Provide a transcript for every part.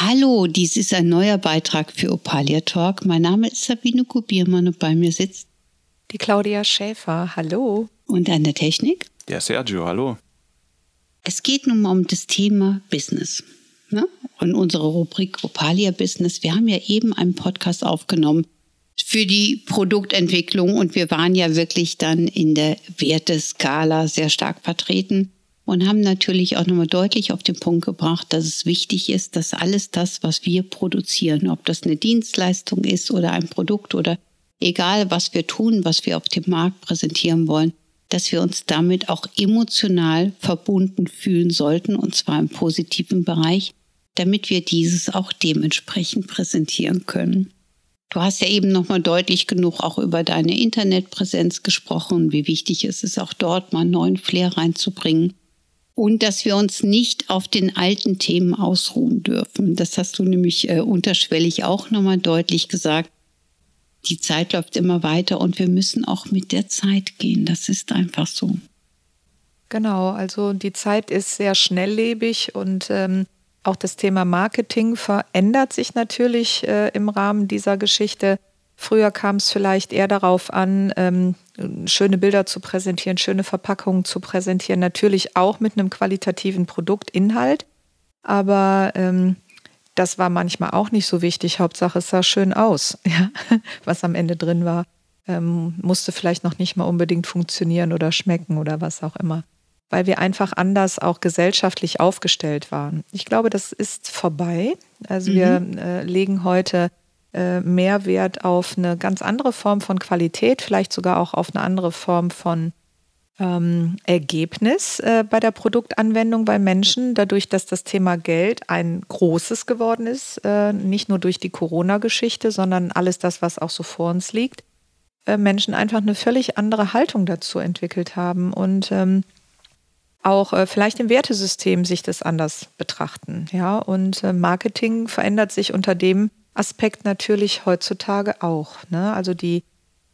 Hallo, dies ist ein neuer Beitrag für Opalia Talk. Mein Name ist Sabine Kubiermann und bei mir sitzt die Claudia Schäfer. Hallo. Und an der Technik? Der Sergio, hallo. Es geht nun mal um das Thema Business. Ne? Und unsere Rubrik Opalia Business. Wir haben ja eben einen Podcast aufgenommen für die Produktentwicklung und wir waren ja wirklich dann in der Werteskala sehr stark vertreten und haben natürlich auch nochmal deutlich auf den Punkt gebracht, dass es wichtig ist, dass alles das, was wir produzieren, ob das eine Dienstleistung ist oder ein Produkt oder egal was wir tun, was wir auf dem Markt präsentieren wollen, dass wir uns damit auch emotional verbunden fühlen sollten, und zwar im positiven Bereich, damit wir dieses auch dementsprechend präsentieren können. Du hast ja eben nochmal deutlich genug auch über deine Internetpräsenz gesprochen, wie wichtig es ist, auch dort mal einen neuen Flair reinzubringen und dass wir uns nicht auf den alten Themen ausruhen dürfen. Das hast du nämlich äh, unterschwellig auch nochmal deutlich gesagt. Die Zeit läuft immer weiter und wir müssen auch mit der Zeit gehen. Das ist einfach so. Genau, also die Zeit ist sehr schnelllebig und ähm, auch das Thema Marketing verändert sich natürlich äh, im Rahmen dieser Geschichte. Früher kam es vielleicht eher darauf an, ähm, schöne Bilder zu präsentieren, schöne Verpackungen zu präsentieren, natürlich auch mit einem qualitativen Produktinhalt. Aber ähm, das war manchmal auch nicht so wichtig. Hauptsache, es sah schön aus, ja? was am Ende drin war. Ähm, musste vielleicht noch nicht mal unbedingt funktionieren oder schmecken oder was auch immer. Weil wir einfach anders auch gesellschaftlich aufgestellt waren. Ich glaube, das ist vorbei. Also mhm. wir äh, legen heute mehr Wert auf eine ganz andere Form von Qualität, vielleicht sogar auch auf eine andere Form von ähm, Ergebnis äh, bei der Produktanwendung bei Menschen, dadurch, dass das Thema Geld ein großes geworden ist, äh, nicht nur durch die Corona-Geschichte, sondern alles das, was auch so vor uns liegt, äh, Menschen einfach eine völlig andere Haltung dazu entwickelt haben und ähm, auch äh, vielleicht im Wertesystem sich das anders betrachten. Ja, und äh, Marketing verändert sich unter dem Aspekt natürlich heutzutage auch. Ne? Also die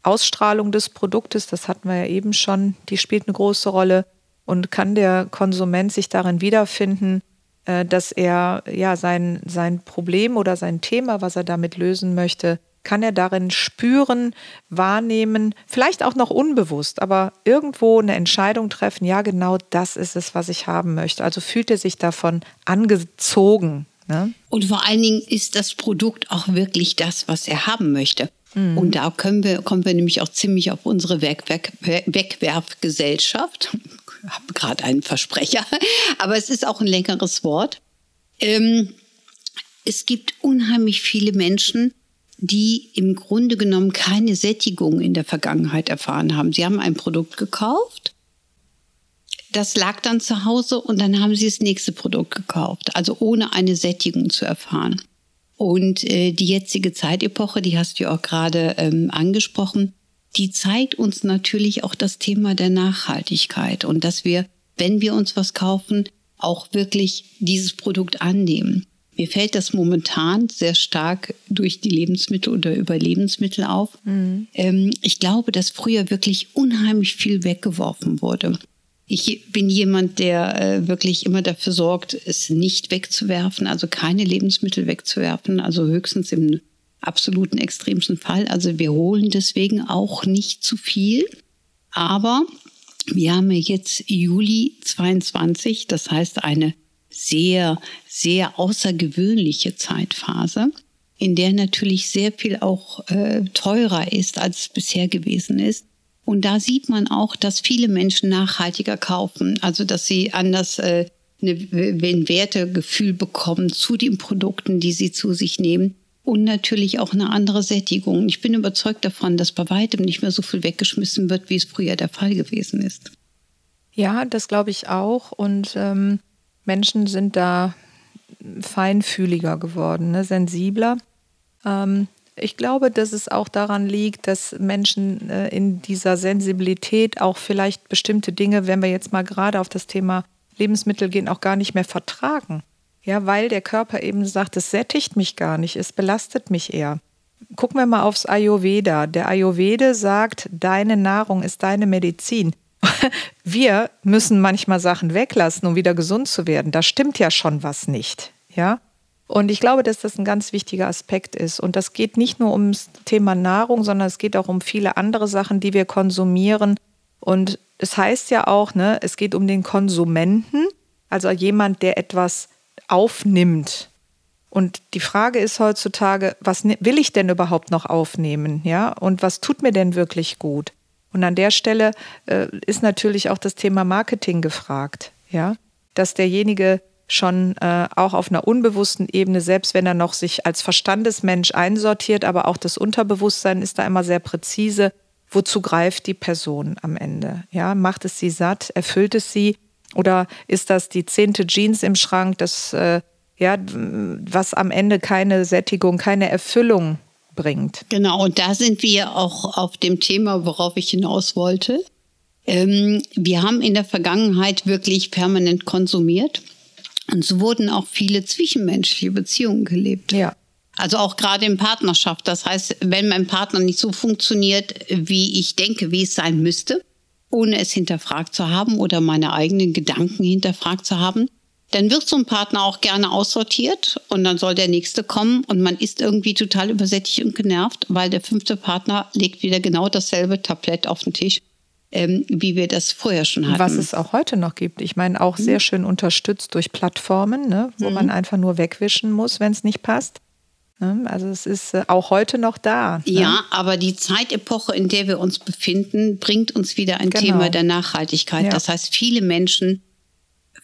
Ausstrahlung des Produktes, das hatten wir ja eben schon, die spielt eine große Rolle. Und kann der Konsument sich darin wiederfinden, äh, dass er ja sein, sein Problem oder sein Thema, was er damit lösen möchte, kann er darin spüren, wahrnehmen, vielleicht auch noch unbewusst, aber irgendwo eine Entscheidung treffen, ja, genau das ist es, was ich haben möchte. Also fühlt er sich davon angezogen, Ne? Und vor allen Dingen ist das Produkt auch wirklich das, was er haben möchte. Mhm. Und da können wir, kommen wir nämlich auch ziemlich auf unsere Weg, Weg, Wegwerfgesellschaft. Ich habe gerade einen Versprecher, aber es ist auch ein längeres Wort. Ähm, es gibt unheimlich viele Menschen, die im Grunde genommen keine Sättigung in der Vergangenheit erfahren haben. Sie haben ein Produkt gekauft das lag dann zu Hause und dann haben sie das nächste Produkt gekauft, also ohne eine Sättigung zu erfahren. Und äh, die jetzige Zeitepoche, die hast du auch gerade ähm, angesprochen, die zeigt uns natürlich auch das Thema der Nachhaltigkeit und dass wir, wenn wir uns was kaufen, auch wirklich dieses Produkt annehmen. Mir fällt das momentan sehr stark durch die Lebensmittel oder über Lebensmittel auf. Mhm. Ähm, ich glaube, dass früher wirklich unheimlich viel weggeworfen wurde. Ich bin jemand, der äh, wirklich immer dafür sorgt, es nicht wegzuwerfen, also keine Lebensmittel wegzuwerfen, also höchstens im absoluten extremsten Fall. Also wir holen deswegen auch nicht zu viel. Aber wir haben jetzt Juli 22, das heißt eine sehr, sehr außergewöhnliche Zeitphase, in der natürlich sehr viel auch äh, teurer ist, als es bisher gewesen ist. Und da sieht man auch, dass viele Menschen nachhaltiger kaufen, also dass sie anders äh, ein Wertegefühl bekommen zu den Produkten, die sie zu sich nehmen und natürlich auch eine andere Sättigung. Ich bin überzeugt davon, dass bei weitem nicht mehr so viel weggeschmissen wird, wie es früher der Fall gewesen ist. Ja, das glaube ich auch. Und ähm, Menschen sind da feinfühliger geworden, ne? sensibler. Ähm, Ich glaube, dass es auch daran liegt, dass Menschen äh, in dieser Sensibilität auch vielleicht bestimmte Dinge, wenn wir jetzt mal gerade auf das Thema Lebensmittel gehen, auch gar nicht mehr vertragen. Ja, weil der Körper eben sagt, es sättigt mich gar nicht, es belastet mich eher. Gucken wir mal aufs Ayurveda. Der Ayurvede sagt, deine Nahrung ist deine Medizin. Wir müssen manchmal Sachen weglassen, um wieder gesund zu werden. Da stimmt ja schon was nicht. Ja? Und ich glaube, dass das ein ganz wichtiger Aspekt ist. Und das geht nicht nur ums Thema Nahrung, sondern es geht auch um viele andere Sachen, die wir konsumieren. Und es heißt ja auch, ne, es geht um den Konsumenten, also jemand, der etwas aufnimmt. Und die Frage ist heutzutage, was will ich denn überhaupt noch aufnehmen? Ja, und was tut mir denn wirklich gut? Und an der Stelle äh, ist natürlich auch das Thema Marketing gefragt. Ja, dass derjenige schon äh, auch auf einer unbewussten Ebene, selbst wenn er noch sich als Verstandesmensch einsortiert, aber auch das Unterbewusstsein ist da immer sehr präzise. Wozu greift die Person am Ende? Ja, macht es sie satt? Erfüllt es sie? Oder ist das die zehnte Jeans im Schrank, das, äh, ja, was am Ende keine Sättigung, keine Erfüllung bringt? Genau, und da sind wir auch auf dem Thema, worauf ich hinaus wollte. Ähm, wir haben in der Vergangenheit wirklich permanent konsumiert. Und so wurden auch viele zwischenmenschliche Beziehungen gelebt. Ja. Also auch gerade in Partnerschaft. Das heißt, wenn mein Partner nicht so funktioniert, wie ich denke, wie es sein müsste, ohne es hinterfragt zu haben oder meine eigenen Gedanken hinterfragt zu haben, dann wird so ein Partner auch gerne aussortiert und dann soll der nächste kommen und man ist irgendwie total übersättigt und genervt, weil der fünfte Partner legt wieder genau dasselbe Tablett auf den Tisch, ähm, wie wir das vorher schon hatten. Was es auch heute noch gibt. Ich meine, auch sehr mhm. schön unterstützt durch Plattformen, ne, wo mhm. man einfach nur wegwischen muss, wenn es nicht passt. Ne? Also es ist äh, auch heute noch da. Ne? Ja, aber die Zeitepoche, in der wir uns befinden, bringt uns wieder ein genau. Thema der Nachhaltigkeit. Ja. Das heißt, viele Menschen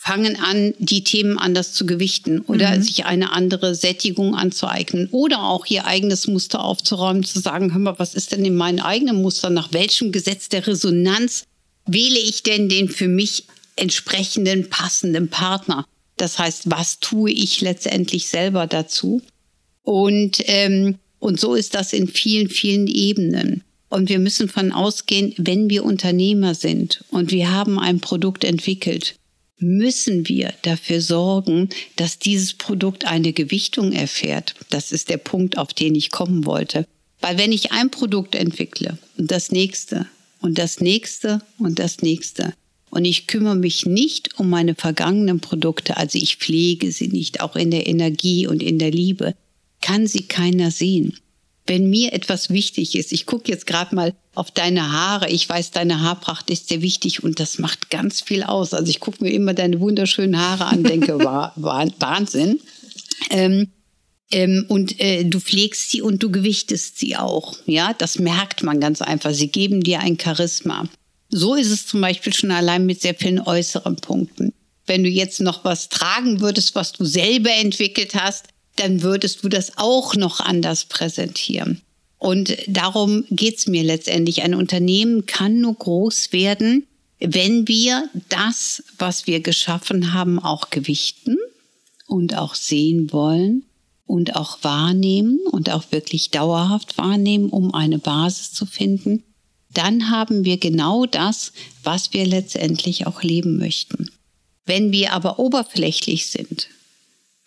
fangen an, die Themen anders zu gewichten oder mhm. sich eine andere Sättigung anzueignen oder auch ihr eigenes Muster aufzuräumen, zu sagen, hör mal, was ist denn in meinem eigenen Muster? Nach welchem Gesetz der Resonanz wähle ich denn den für mich entsprechenden, passenden Partner? Das heißt, was tue ich letztendlich selber dazu? Und, ähm, und so ist das in vielen, vielen Ebenen. Und wir müssen von ausgehen, wenn wir Unternehmer sind und wir haben ein Produkt entwickelt, müssen wir dafür sorgen, dass dieses Produkt eine Gewichtung erfährt. Das ist der Punkt, auf den ich kommen wollte. Weil wenn ich ein Produkt entwickle und das nächste und das nächste und das nächste und ich kümmere mich nicht um meine vergangenen Produkte, also ich pflege sie nicht, auch in der Energie und in der Liebe, kann sie keiner sehen. Wenn mir etwas wichtig ist, ich gucke jetzt gerade mal auf deine Haare, ich weiß, deine Haarpracht ist sehr wichtig und das macht ganz viel aus. Also ich gucke mir immer deine wunderschönen Haare an, denke, Wahnsinn. Ähm, ähm, und äh, du pflegst sie und du gewichtest sie auch. Ja, das merkt man ganz einfach. Sie geben dir ein Charisma. So ist es zum Beispiel schon allein mit sehr vielen äußeren Punkten. Wenn du jetzt noch was tragen würdest, was du selber entwickelt hast, dann würdest du das auch noch anders präsentieren. Und darum geht's mir letztendlich. Ein Unternehmen kann nur groß werden, wenn wir das, was wir geschaffen haben, auch gewichten und auch sehen wollen und auch wahrnehmen und auch wirklich dauerhaft wahrnehmen, um eine Basis zu finden, dann haben wir genau das, was wir letztendlich auch leben möchten. Wenn wir aber oberflächlich sind,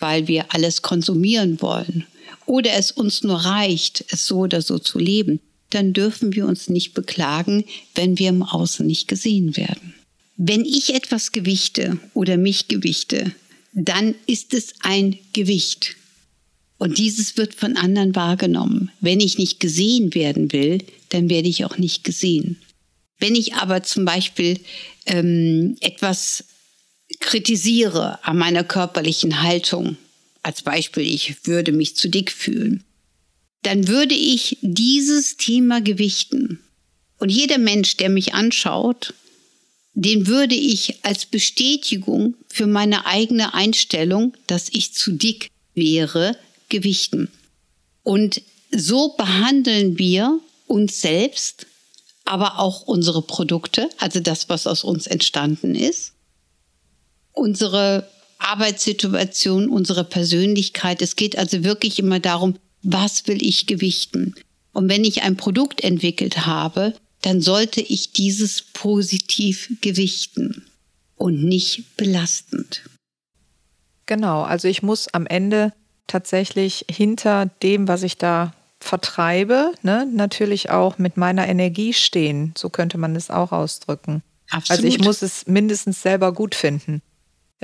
weil wir alles konsumieren wollen oder es uns nur reicht, es so oder so zu leben, dann dürfen wir uns nicht beklagen, wenn wir im Außen nicht gesehen werden. Wenn ich etwas gewichte oder mich gewichte, dann ist es ein Gewicht. Und dieses wird von anderen wahrgenommen. Wenn ich nicht gesehen werden will, dann werde ich auch nicht gesehen. Wenn ich aber zum Beispiel ähm, etwas kritisiere an meiner körperlichen Haltung, als Beispiel, ich würde mich zu dick fühlen, dann würde ich dieses Thema gewichten. Und jeder Mensch, der mich anschaut, den würde ich als Bestätigung für meine eigene Einstellung, dass ich zu dick wäre, gewichten. Und so behandeln wir uns selbst, aber auch unsere Produkte, also das, was aus uns entstanden ist, unsere Arbeitssituation, unsere Persönlichkeit. Es geht also wirklich immer darum, was will ich gewichten. Und wenn ich ein Produkt entwickelt habe, dann sollte ich dieses positiv gewichten und nicht belastend. Genau, also ich muss am Ende tatsächlich hinter dem, was ich da vertreibe, ne, natürlich auch mit meiner Energie stehen. So könnte man es auch ausdrücken. Absolut. Also ich muss es mindestens selber gut finden.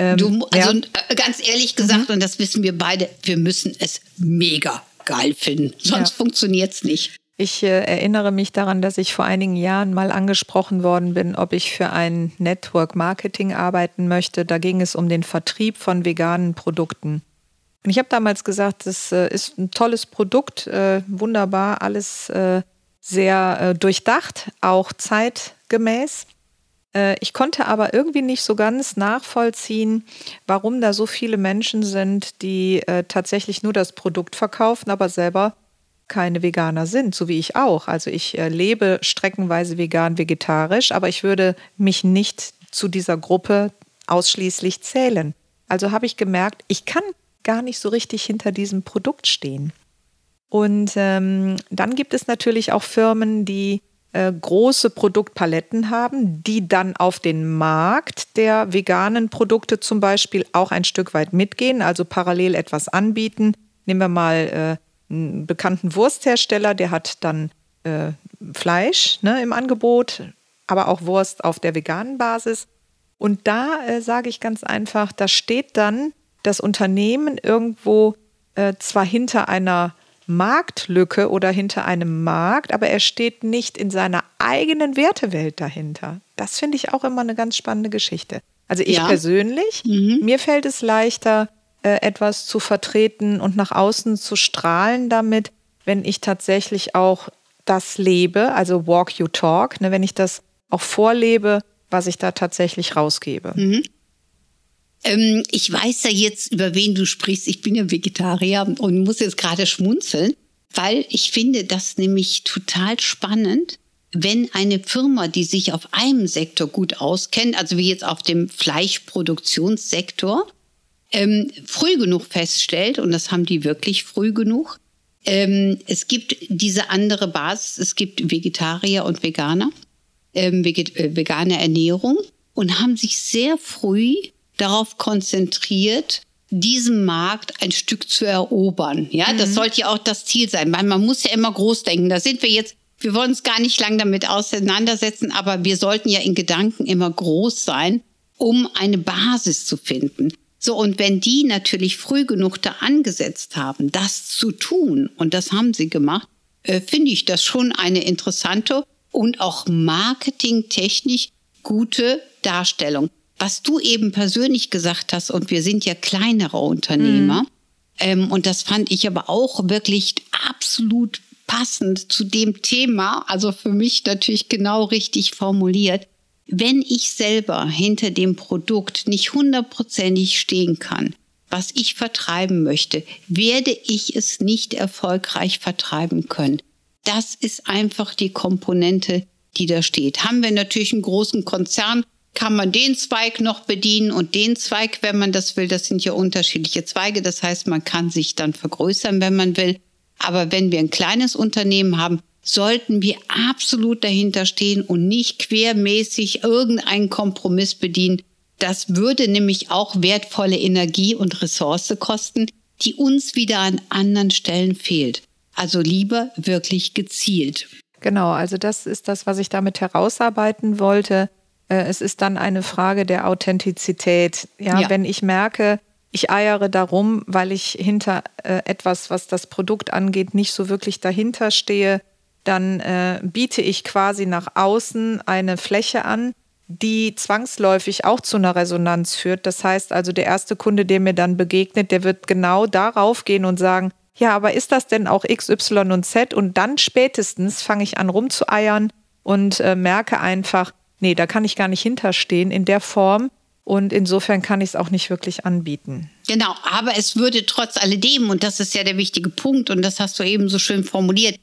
Ähm, du, also ja. Äh, ganz ehrlich gesagt, mhm. und das wissen wir beide, wir müssen es mega geil finden. Sonst ja. funktioniert es nicht. Ich äh, erinnere mich daran, dass ich vor einigen Jahren mal angesprochen worden bin, ob ich für ein Network Marketing arbeiten möchte. Da ging es um den Vertrieb von veganen Produkten. Und ich habe damals gesagt, das äh, ist ein tolles Produkt, äh, wunderbar, alles äh, sehr äh, durchdacht, auch zeitgemäß. Äh, ich konnte aber irgendwie nicht so ganz nachvollziehen, warum da so viele Menschen sind, die tatsächlich nur das Produkt verkaufen, aber selber keine Veganer sind, so wie ich auch. Also ich äh, lebe streckenweise vegan, vegetarisch, aber ich würde mich nicht zu dieser Gruppe ausschließlich zählen. Also habe ich gemerkt, ich kann gar nicht so richtig hinter diesem Produkt stehen. Und ähm, dann gibt es natürlich auch Firmen, die äh, große Produktpaletten haben, die dann auf den Markt der veganen Produkte zum Beispiel auch ein Stück weit mitgehen, also parallel etwas anbieten. Nehmen wir mal äh, einen bekannten Wursthersteller, der hat dann äh, Fleisch ne, im Angebot, aber auch Wurst auf der veganen Basis. Und da äh, sage ich ganz einfach, da steht dann das Unternehmen irgendwo äh, zwar hinter einer Marktlücke oder hinter einem Markt, aber er steht nicht in seiner eigenen Wertewelt dahinter. Das finde ich auch immer eine ganz spannende Geschichte. Also ich ja. persönlich, mhm. mir fällt es leichter, äh, etwas zu vertreten und nach außen zu strahlen damit, wenn ich tatsächlich auch das lebe, also walk you talk, ne, wenn ich das auch vorlebe, was ich da tatsächlich rausgebe. Mhm. Ähm, ich weiß ja jetzt, über wen du sprichst. Ich bin ja Vegetarier und muss jetzt gerade schmunzeln, weil ich finde das nämlich total spannend, wenn eine Firma, die sich auf einem Sektor gut auskennt, also wie jetzt auf dem Fleischproduktionssektor, ähm, früh genug feststellt, und das haben die wirklich früh genug, ähm, es gibt diese andere Basis, es gibt Vegetarier und Veganer, ähm, äh, vegane Ernährung und haben sich sehr früh darauf konzentriert, diesen Markt ein Stück zu erobern. Ja, mhm. das sollte ja auch das Ziel sein, weil man muss ja immer groß denken. Da sind wir jetzt, wir wollen uns gar nicht lang damit auseinandersetzen, aber wir sollten ja in Gedanken immer groß sein, um eine Basis zu finden. So, und wenn die natürlich früh genug da angesetzt haben, das zu tun, und das haben sie gemacht, äh, finde ich das schon eine interessante und auch marketingtechnisch gute Darstellung. Was du eben persönlich gesagt hast, und wir sind ja kleinere Unternehmer, mhm. ähm, und das fand ich aber auch wirklich absolut passend zu dem Thema, also für mich natürlich genau richtig formuliert wenn ich selber hinter dem Produkt nicht hundertprozentig stehen kann, was ich vertreiben möchte, werde ich es nicht erfolgreich vertreiben können. Das ist einfach die Komponente, die da steht. Haben wir natürlich einen großen Konzern, kann man den Zweig noch bedienen und den Zweig, wenn man das will. Das sind ja unterschiedliche Zweige. Das heißt, man kann sich dann vergrößern, wenn man will. Aber wenn wir ein kleines Unternehmen haben, sollten wir absolut dahinter stehen und nicht quermäßig irgendeinen Kompromiss bedienen. Das würde nämlich auch wertvolle Energie und Ressource kosten, die uns wieder an anderen Stellen fehlt. Also lieber wirklich gezielt. Genau, also das ist das, was ich damit herausarbeiten wollte. Äh, es ist dann eine Frage der Authentizität. Ja, ja. wenn ich merke, ich eiere darum, weil ich hinter äh, etwas, was das Produkt angeht, nicht so wirklich dahinter stehe, dann äh, biete ich quasi nach außen eine Fläche an, die zwangsläufig auch zu einer Resonanz führt. Das heißt also, der erste Kunde, der mir dann begegnet, der wird genau darauf gehen und sagen, ja, aber ist das denn auch X, Y und Z? Und dann spätestens fange ich an rumzueiern und äh, merke einfach, nee, da kann ich gar nicht hinterstehen in der Form. Und insofern kann ich es auch nicht wirklich anbieten. Genau, aber es würde trotz alledem, und das ist ja der wichtige Punkt, und das hast du eben so schön formuliert,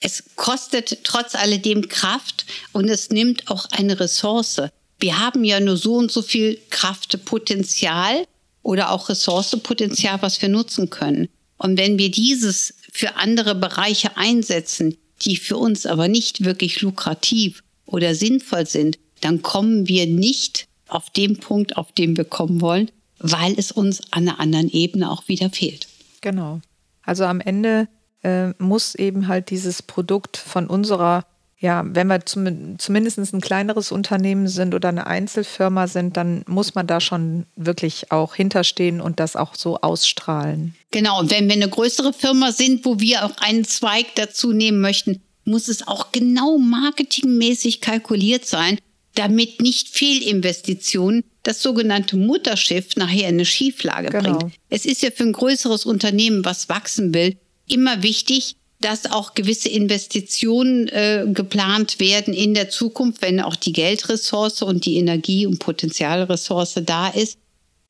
es kostet trotz alledem Kraft und es nimmt auch eine Ressource. Wir haben ja nur so und so viel Kraftpotenzial oder auch Ressourcepotenzial, was wir nutzen können. Und wenn wir dieses für andere Bereiche einsetzen, die für uns aber nicht wirklich lukrativ oder sinnvoll sind, dann kommen wir nicht auf den Punkt, auf den wir kommen wollen, weil es uns an einer anderen Ebene auch wieder fehlt. Genau. Also am Ende äh, muss eben halt dieses Produkt von unserer ja, wenn wir zum, zumindest ein kleineres Unternehmen sind oder eine Einzelfirma sind, dann muss man da schon wirklich auch hinterstehen und das auch so ausstrahlen. Genau, und wenn wir eine größere Firma sind, wo wir auch einen Zweig dazu nehmen möchten, muss es auch genau marketingmäßig kalkuliert sein, damit nicht Fehlinvestitionen das sogenannte Mutterschiff nachher in eine Schieflage genau. bringt. Es ist ja für ein größeres Unternehmen, was wachsen will, immer wichtig, dass auch gewisse Investitionen äh, geplant werden in der Zukunft, wenn auch die Geldressource und die Energie- und Potenzialressource da ist,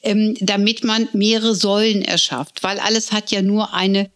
ähm, damit man mehrere Säulen erschafft. Weil alles hat ja nur eine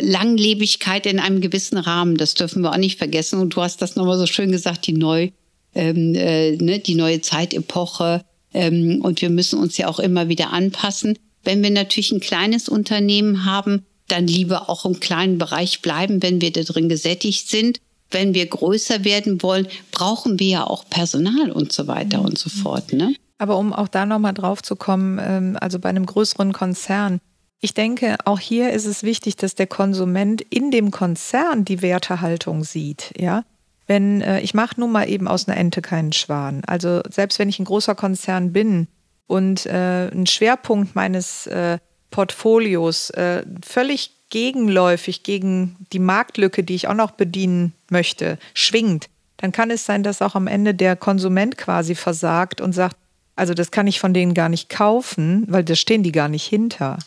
Langlebigkeit in einem gewissen Rahmen. Das dürfen wir auch nicht vergessen. Und du hast das nochmal so schön gesagt, die, neu, ähm, äh, ne, die neue Zeitepoche. Ähm, und wir müssen uns ja auch immer wieder anpassen. Wenn wir natürlich ein kleines Unternehmen haben, dann lieber auch im kleinen Bereich bleiben, wenn wir da drin gesättigt sind. Wenn wir größer werden wollen, brauchen wir ja auch Personal und so weiter und so fort. Ne? Aber um auch da nochmal drauf zu kommen, ähm, also bei einem größeren Konzern, ich denke, auch hier ist es wichtig, dass der Konsument in dem Konzern die Wertehaltung sieht. Ja, wenn äh, ich mache nun mal eben aus einer Ente keinen Schwan. Also selbst wenn ich ein großer Konzern bin und äh, ein Schwerpunkt meines äh, Portfolios äh, völlig gegenläufig gegen die Marktlücke, die ich auch noch bedienen möchte, schwingt, dann kann es sein, dass auch am Ende der Konsument quasi versagt und sagt, also das kann ich von denen gar nicht kaufen, weil da stehen die gar nicht hinter.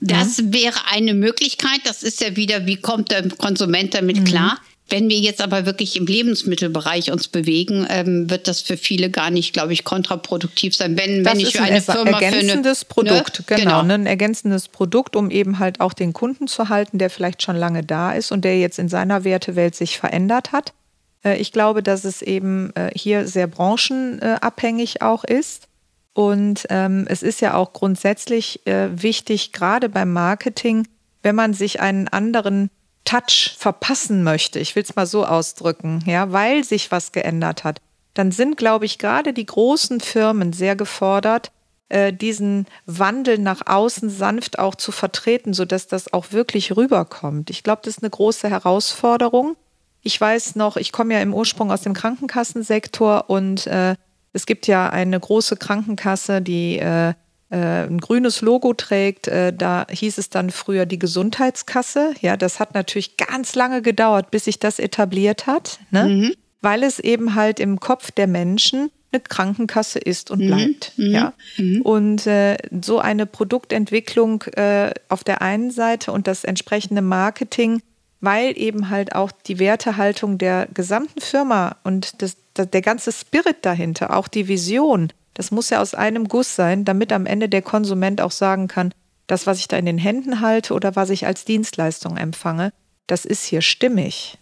Das mhm. wäre eine Möglichkeit. Das ist ja wieder, wie kommt der Konsument damit mhm. klar? Wenn wir jetzt aber wirklich im Lebensmittelbereich uns bewegen, ähm, wird das für viele gar nicht, glaube ich, kontraproduktiv sein. Wenn, das wenn ich für eine Firma ergänzendes eine, Produkt, ne? genau, genau. Ne? ein ergänzendes Produkt, um eben halt auch den Kunden zu halten, der vielleicht schon lange da ist und der jetzt in seiner Wertewelt sich verändert hat. Äh, ich glaube, dass es eben äh, hier sehr branchenabhängig auch ist. Und ähm, es ist ja auch grundsätzlich äh, wichtig, gerade beim Marketing, wenn man sich einen anderen Touch verpassen möchte, ich will es mal so ausdrücken, ja, weil sich was geändert hat, dann sind, glaube ich, gerade die großen Firmen sehr gefordert, äh, diesen Wandel nach außen sanft auch zu vertreten, sodass das auch wirklich rüberkommt. Ich glaube, das ist eine große Herausforderung. Ich weiß noch, ich komme ja im Ursprung aus dem Krankenkassensektor und äh, es gibt ja eine große Krankenkasse, die äh, äh, ein grünes Logo trägt. Äh, da hieß es dann früher die Gesundheitskasse. Ja, das hat natürlich ganz lange gedauert, bis sich das etabliert hat, ne? Mhm. weil es eben halt im Kopf der Menschen eine Krankenkasse ist und mhm. bleibt. Mhm. Ja. Mhm. Und äh, so eine Produktentwicklung äh, auf der einen Seite und das entsprechende Marketing, weil eben halt auch die Wertehaltung der gesamten Firma und das, der ganze Spirit dahinter, auch die Vision, das muss ja aus einem Guss sein, damit am Ende der Konsument auch sagen kann, das, was ich da in den Händen halte oder was ich als Dienstleistung empfange, das ist hier stimmig.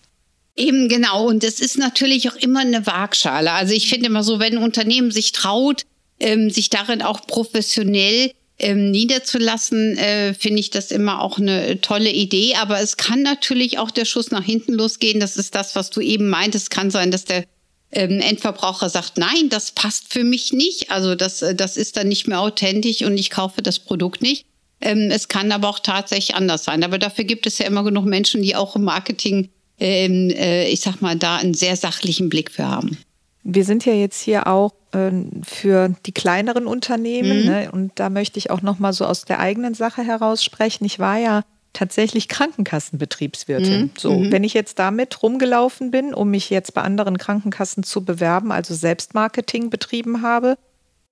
Eben genau. Und es ist natürlich auch immer eine Waagschale. Also ich finde immer so, wenn ein Unternehmen sich traut, ähm, sich darin auch professionell ähm, niederzulassen, äh, finde ich das immer auch eine tolle Idee. Aber es kann natürlich auch der Schuss nach hinten losgehen. Das ist das, was du eben meintest. Kann sein, dass der ähm, Endverbraucher sagt, nein, das passt für mich nicht. Also das, äh, das ist dann nicht mehr authentisch und ich kaufe das Produkt nicht. Ähm, es kann aber auch tatsächlich anders sein. Aber dafür gibt es ja immer genug Menschen, die auch im Marketing, ähm, äh, ich sag mal, da einen sehr sachlichen Blick für haben. Wir sind ja jetzt hier auch äh, für die kleineren Unternehmen mhm. ne? und da möchte ich auch noch mal so aus der eigenen Sache heraus sprechen. Ich war ja tatsächlich Krankenkassenbetriebswirtin. Mhm. So, mhm. wenn ich jetzt damit rumgelaufen bin, um mich jetzt bei anderen Krankenkassen zu bewerben, also Selbstmarketing betrieben habe,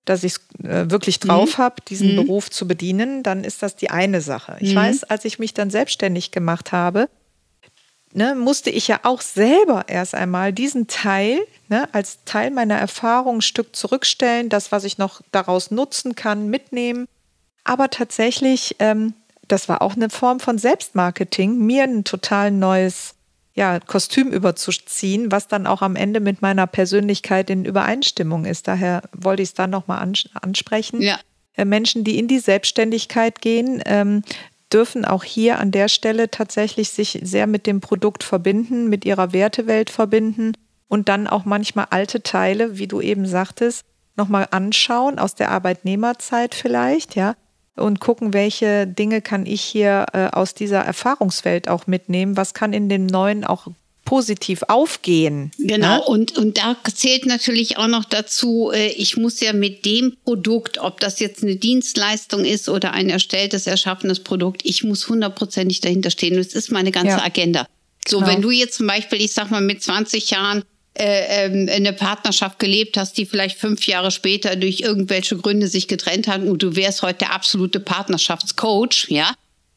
dass ich es äh, wirklich drauf mhm. habe, diesen mhm. Beruf zu bedienen, dann ist das die eine Sache. Ich mhm. weiß, als ich mich dann selbstständig gemacht habe, ne, musste ich ja auch selber erst einmal diesen Teil ne, als Teil meiner Erfahrung ein Stück zurückstellen, das, was ich noch daraus nutzen kann, mitnehmen. Aber tatsächlich ähm, das war auch eine Form von Selbstmarketing, mir ein total neues ja, Kostüm überzuziehen, was dann auch am Ende mit meiner Persönlichkeit in Übereinstimmung ist. Daher wollte ich es dann nochmal ans ansprechen. Ja. Äh, Menschen, die in die Selbstständigkeit gehen, ähm, dürfen auch hier an der Stelle tatsächlich sich sehr mit dem Produkt verbinden, mit ihrer Wertewelt verbinden und dann auch manchmal alte Teile, wie du eben sagtest, nochmal anschauen, aus der Arbeitnehmerzeit vielleicht, ja, und gucken, welche Dinge kann ich hier äh, aus dieser Erfahrungswelt auch mitnehmen, was kann in dem neuen auch positiv aufgehen. Genau, ne? und, und da zählt natürlich auch noch dazu, äh, ich muss ja mit dem Produkt, ob das jetzt eine Dienstleistung ist oder ein erstelltes, erschaffenes Produkt, ich muss hundertprozentig dahinter stehen. Das ist meine ganze ja. Agenda. So, genau. wenn du jetzt zum Beispiel, ich sag mal, mit 20 Jahren äh, ähm, eine Partnerschaft gelebt hast, die vielleicht fünf Jahre später durch irgendwelche Gründe sich getrennt hat und du wärst heute der absolute Partnerschaftscoach, ja.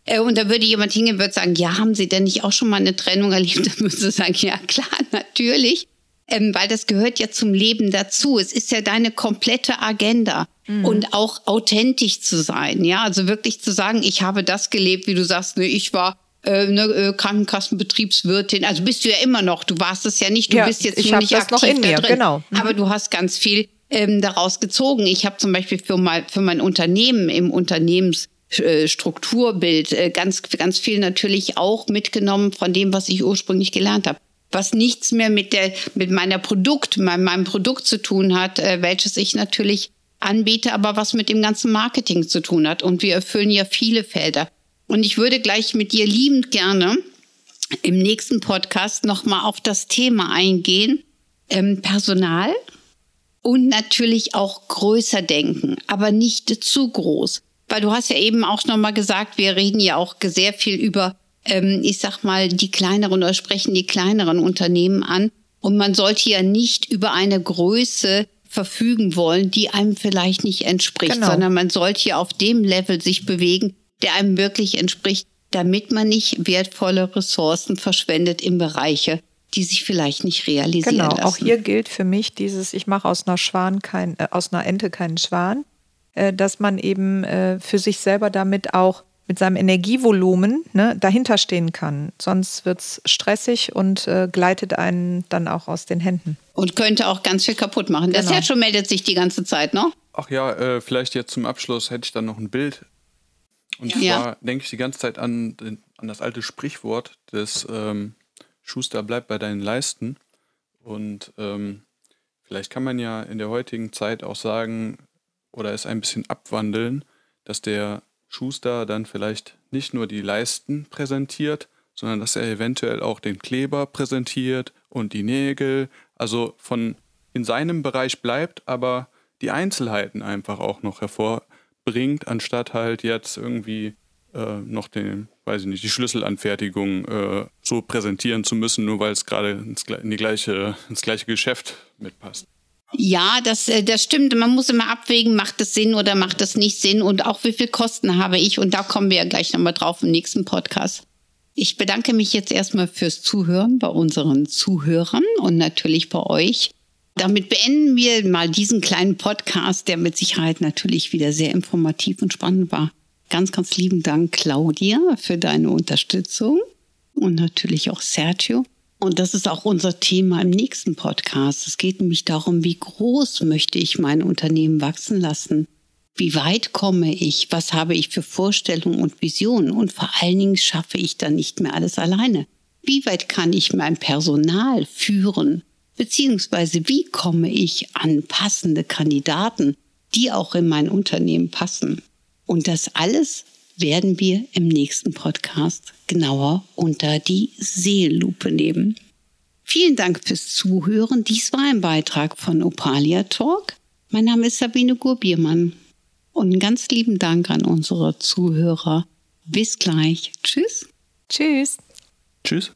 Äh, und da würde jemand hingehen und würde sagen, ja, haben Sie denn nicht auch schon mal eine Trennung erlebt? Dann würdest du sagen, ja klar, natürlich. Ähm, weil das gehört ja zum Leben dazu. Es ist ja deine komplette Agenda. Mhm. Und auch authentisch zu sein, ja, also wirklich zu sagen, ich habe das gelebt, wie du sagst, ne, ich war äh, ne, äh, Krankenkassenbetriebswirtin. Also bist du ja immer noch. Du warst es ja nicht. Du ja, bist jetzt ich nur nicht das aktiv noch in mir, drin. Genau. Mhm. Aber du hast ganz viel ähm, daraus gezogen. Ich habe zum Beispiel für, mal, für mein Unternehmen im Unternehmensstrukturbild äh, ganz, ganz viel natürlich auch mitgenommen von dem, was ich ursprünglich gelernt habe. Was nichts mehr mit der, mit meiner Produkt, meinem, meinem Produkt zu tun hat, äh, welches ich natürlich anbiete, aber was mit dem ganzen Marketing zu tun hat. Und wir erfüllen ja viele Felder. Und ich würde gleich mit dir liebend gerne im nächsten Podcast nochmal auf das Thema eingehen. Ähm, Personal und natürlich auch größer denken, aber nicht zu groß. Weil du hast ja eben auch nochmal gesagt, wir reden ja auch sehr viel über, ähm, ich sag mal, die kleineren oder sprechen die kleineren Unternehmen an. Und man sollte ja nicht über eine Größe verfügen wollen, die einem vielleicht nicht entspricht, genau. sondern man sollte ja auf dem Level sich bewegen, der einem wirklich entspricht, damit man nicht wertvolle Ressourcen verschwendet in Bereiche, die sich vielleicht nicht realisieren genau, lassen. auch hier gilt für mich dieses, ich mache aus einer Schwan kein, äh, aus einer Ente keinen Schwan, dass man eben äh, für sich selber damit auch mit seinem Energievolumen ne, dahinter stehen kann. Sonst wird es stressig und äh, gleitet einen dann auch aus den Händen. Und könnte auch ganz viel kaputt machen. Genau. Der Sergio meldet sich die ganze Zeit, ne? Ach ja, äh, vielleicht jetzt zum Abschluss hätte ich dann noch ein Bild und zwar ja. denke ich die ganze Zeit an, an das alte Sprichwort des ähm, Schuster bleibt bei deinen Leisten. Und ähm, vielleicht kann man ja in der heutigen Zeit auch sagen oder es ein bisschen abwandeln, dass der Schuster dann vielleicht nicht nur die Leisten präsentiert, sondern dass er eventuell auch den Kleber präsentiert und die Nägel, also von in seinem Bereich bleibt, aber die Einzelheiten einfach auch noch hervor bringt, anstatt halt jetzt irgendwie äh, noch den, weiß ich nicht, die Schlüsselanfertigung äh, so präsentieren zu müssen, nur weil es gerade ins, gleiche, ins gleiche Geschäft mitpasst. Ja, das, äh, das stimmt. Man muss immer abwägen, macht es Sinn oder macht es nicht Sinn und auch wie viel Kosten habe ich. Und da kommen wir ja gleich nochmal drauf im nächsten Podcast. Ich bedanke mich jetzt erstmal fürs Zuhören bei unseren Zuhörern und natürlich bei euch. Damit beenden wir mal diesen kleinen Podcast, der mit Sicherheit natürlich wieder sehr informativ und spannend war. Ganz, ganz lieben Dank, Claudia, für deine Unterstützung und natürlich auch Sergio. Und das ist auch unser Thema im nächsten Podcast. Es geht nämlich darum, wie groß möchte ich mein Unternehmen wachsen lassen? Wie weit komme ich? Was habe ich für Vorstellungen und Visionen? Und vor allen Dingen schaffe ich dann nicht mehr alles alleine. Wie weit kann ich mein Personal führen? Beziehungsweise wie komme ich an passende Kandidaten, die auch in mein Unternehmen passen? Und das alles werden wir im nächsten Podcast genauer unter die Seelupe nehmen. Vielen Dank fürs Zuhören. Dies war ein Beitrag von Opalia Talk. Mein Name ist Sabine Gurbiermann und einen ganz lieben Dank an unsere Zuhörer. Bis gleich. Tschüss. Tschüss. Tschüss.